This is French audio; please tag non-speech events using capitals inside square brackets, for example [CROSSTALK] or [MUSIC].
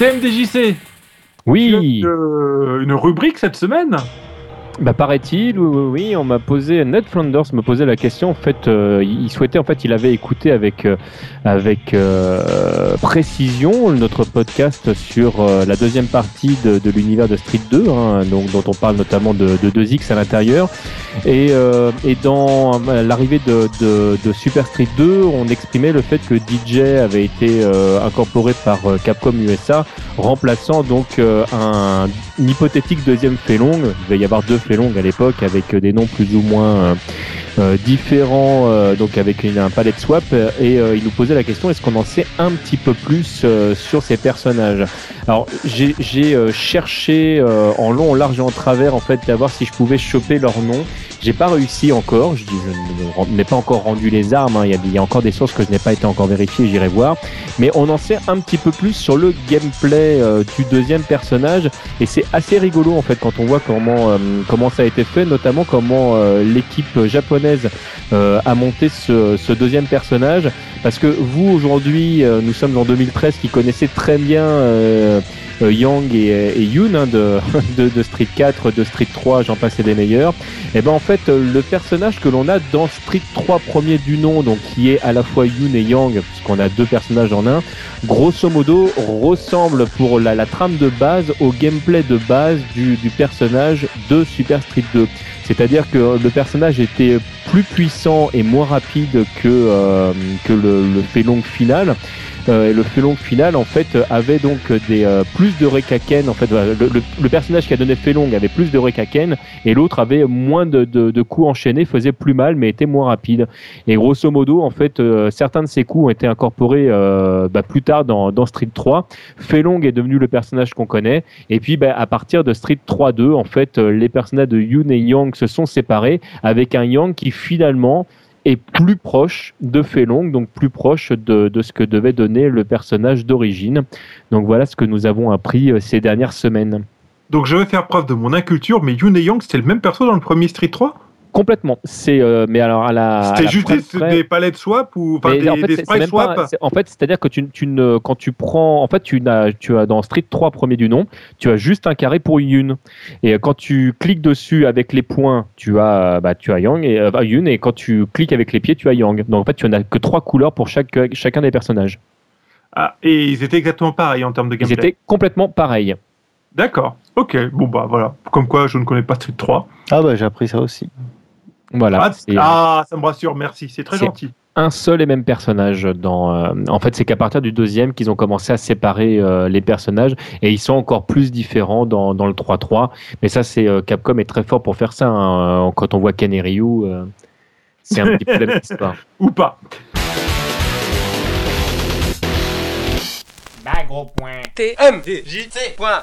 TMDJC Oui. Euh, une rubrique cette semaine Bah paraît-il, oui, on m'a posé, Ned Flanders me posait la question. En fait, euh, il souhaitait, en fait, il avait écouté avec euh, avec euh, précision notre podcast sur la deuxième partie de, de l'univers de Street 2, hein, donc dont on parle notamment de, de 2X à l'intérieur. Et, et dans l'arrivée de, de, de, Super Street 2, on exprimait le fait que DJ avait été incorporé par Capcom USA, remplaçant donc un, hypothétique deuxième Felong. Il va y avoir deux longue à l'époque avec des noms plus ou moins euh, euh, différents, euh, donc avec une, un palette swap. Et il nous posait la question est-ce qu'on en sait un petit peu plus sur ces personnages? Alors j'ai cherché en long, en large et en travers en fait d'avoir si je pouvais choper leur nom. J'ai pas réussi encore. Je dis, je n'ai pas encore rendu les armes. Hein. Il, y a, encore des sources que je n'ai pas été encore vérifiées. J'irai voir. Mais on en sait un petit peu plus sur le gameplay du deuxième personnage et c'est assez rigolo en fait quand on voit comment comment ça a été fait, notamment comment euh, l'équipe japonaise euh, a monté ce, ce, deuxième personnage. Parce que vous aujourd'hui, euh, nous sommes en 2013, qui connaissez très bien Yang et, et Yoon hein, de, [LAUGHS] de, Street 4, de Street 3, j'en passe des meilleurs. Et eh ben en fait, le personnage que l'on a dans Street 3 premier du nom, donc qui est à la fois Yoon et Yang, puisqu'on a deux personnages en un, grosso modo ressemble pour la, trame de base au gameplay de base du, du personnage de Super Street 2. C'est-à-dire que le personnage était plus puissant et moins rapide que, euh, que le, le final. Euh, et le Felong final en fait avait donc des euh, plus de Rekaken en fait le, le, personnage qui a donné Felong avait plus de Rekaken et l'autre avait moins de, de, de, coups enchaînés faisait plus mal mais était moins rapide. Et grosso modo en fait euh, certains de ces coups ont été incorporés bah, plus tard dans, dans Street 3 Felong est devenu le personnage qu'on connaît et puis bah, à partir de Street 3-2 en fait les personnages de Yoon et Yang se sont séparés avec un Yang qui finalement est plus proche de Felong, donc plus proche de, ce que devait donner le personnage d'origine. Donc voilà ce que nous avons appris euh, ces dernières semaines. Donc je vais faire preuve de mon inculture, mais Yoon et Yang, c'était le même perso dans le premier Street 3 Complètement. C'est euh, mais alors à la. C'était juste des, palettes swap ou enfin, des, en fait, des swap. en fait, c'est-à-dire que tu, tu ne, quand tu prends, en fait, tu as, tu as dans Street 3 premier du nom, tu as juste un carré pour Yun. Et quand tu cliques dessus avec les points, tu as, bah, tu as Yang et euh, Yun. Et quand tu cliques avec les pieds, tu as Yang. Donc en fait, tu n'as que trois couleurs pour chaque, chacun des personnages. Ah, et ils étaient exactement pareils en termes de gameplay. Ils étaient complètement pareils. D'accord. Ok. Bon bah voilà. Comme quoi, je ne connais pas Street 3. Ah bah j'ai appris ça aussi. Voilà. Ah, ah, ça me rassure, merci, c'est très gentil. Un seul et même personnage dans. Euh, en fait, c'est qu'à partir du deuxième qu'ils ont commencé à séparer euh, les personnages et ils sont encore plus différents dans, dans le 3-3. Mais ça, c'est euh, Capcom est très fort pour faire ça. Hein. Quand on voit Ken et Ryu, c'est un petit peu la histoire. [LAUGHS] Ou pas. Point. T M J T point.